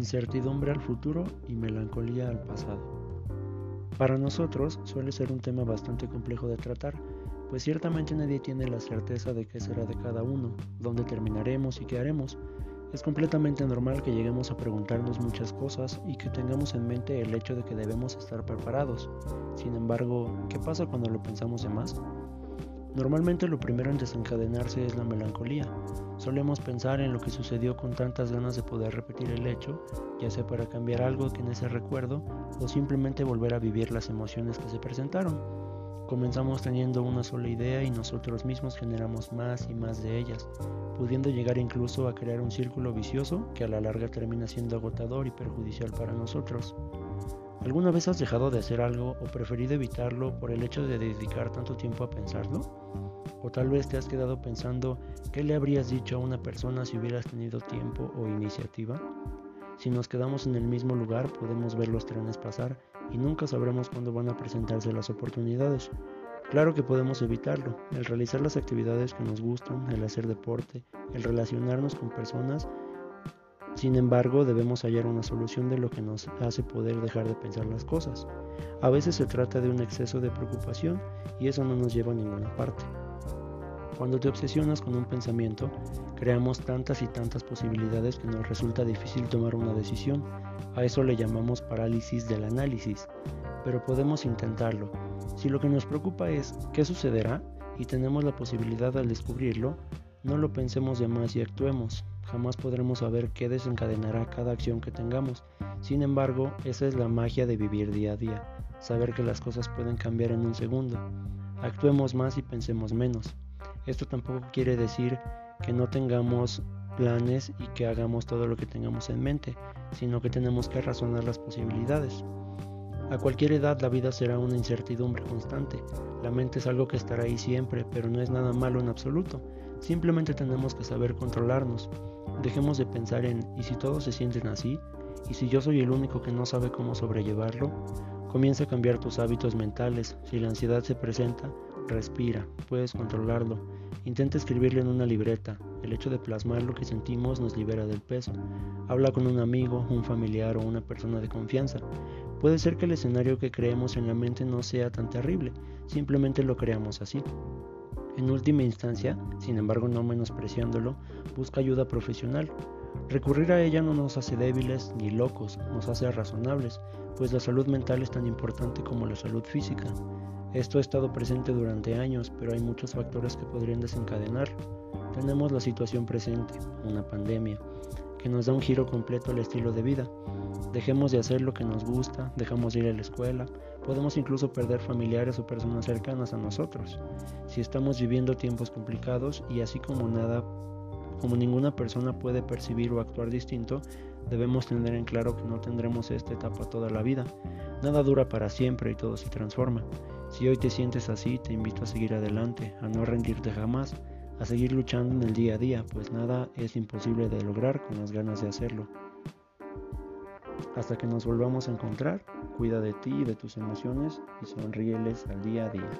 incertidumbre al futuro y melancolía al pasado. Para nosotros suele ser un tema bastante complejo de tratar, pues ciertamente nadie tiene la certeza de qué será de cada uno, dónde terminaremos y qué haremos. Es completamente normal que lleguemos a preguntarnos muchas cosas y que tengamos en mente el hecho de que debemos estar preparados. Sin embargo, ¿qué pasa cuando lo pensamos de más? Normalmente lo primero en desencadenarse es la melancolía. Solemos pensar en lo que sucedió con tantas ganas de poder repetir el hecho, ya sea para cambiar algo que en ese recuerdo o simplemente volver a vivir las emociones que se presentaron. Comenzamos teniendo una sola idea y nosotros mismos generamos más y más de ellas, pudiendo llegar incluso a crear un círculo vicioso que a la larga termina siendo agotador y perjudicial para nosotros. ¿Alguna vez has dejado de hacer algo o preferido evitarlo por el hecho de dedicar tanto tiempo a pensarlo? O tal vez te has quedado pensando qué le habrías dicho a una persona si hubieras tenido tiempo o iniciativa. Si nos quedamos en el mismo lugar podemos ver los trenes pasar y nunca sabremos cuándo van a presentarse las oportunidades. Claro que podemos evitarlo, el realizar las actividades que nos gustan, el hacer deporte, el relacionarnos con personas sin embargo, debemos hallar una solución de lo que nos hace poder dejar de pensar las cosas. A veces se trata de un exceso de preocupación y eso no nos lleva a ninguna parte. Cuando te obsesionas con un pensamiento, creamos tantas y tantas posibilidades que nos resulta difícil tomar una decisión. A eso le llamamos parálisis del análisis, pero podemos intentarlo. Si lo que nos preocupa es qué sucederá y tenemos la posibilidad al descubrirlo, no lo pensemos de más y actuemos. Jamás podremos saber qué desencadenará cada acción que tengamos. Sin embargo, esa es la magia de vivir día a día, saber que las cosas pueden cambiar en un segundo. Actuemos más y pensemos menos. Esto tampoco quiere decir que no tengamos planes y que hagamos todo lo que tengamos en mente, sino que tenemos que razonar las posibilidades. A cualquier edad la vida será una incertidumbre constante. La mente es algo que estará ahí siempre, pero no es nada malo en absoluto. Simplemente tenemos que saber controlarnos. Dejemos de pensar en ¿y si todos se sienten así? ¿Y si yo soy el único que no sabe cómo sobrellevarlo? Comienza a cambiar tus hábitos mentales. Si la ansiedad se presenta, respira, puedes controlarlo. Intenta escribirlo en una libreta. El hecho de plasmar lo que sentimos nos libera del peso. Habla con un amigo, un familiar o una persona de confianza. Puede ser que el escenario que creemos en la mente no sea tan terrible, simplemente lo creamos así. En última instancia, sin embargo no menospreciándolo, busca ayuda profesional. Recurrir a ella no nos hace débiles ni locos, nos hace razonables, pues la salud mental es tan importante como la salud física. Esto ha estado presente durante años, pero hay muchos factores que podrían desencadenarlo. Tenemos la situación presente, una pandemia, que nos da un giro completo al estilo de vida. Dejemos de hacer lo que nos gusta, dejamos de ir a la escuela, podemos incluso perder familiares o personas cercanas a nosotros. Si estamos viviendo tiempos complicados y así como nada, como ninguna persona puede percibir o actuar distinto, debemos tener en claro que no tendremos esta etapa toda la vida. Nada dura para siempre y todo se transforma. Si hoy te sientes así, te invito a seguir adelante, a no rendirte jamás, a seguir luchando en el día a día, pues nada es imposible de lograr con las ganas de hacerlo. Hasta que nos volvamos a encontrar, cuida de ti y de tus emociones y sonríeles al día a día.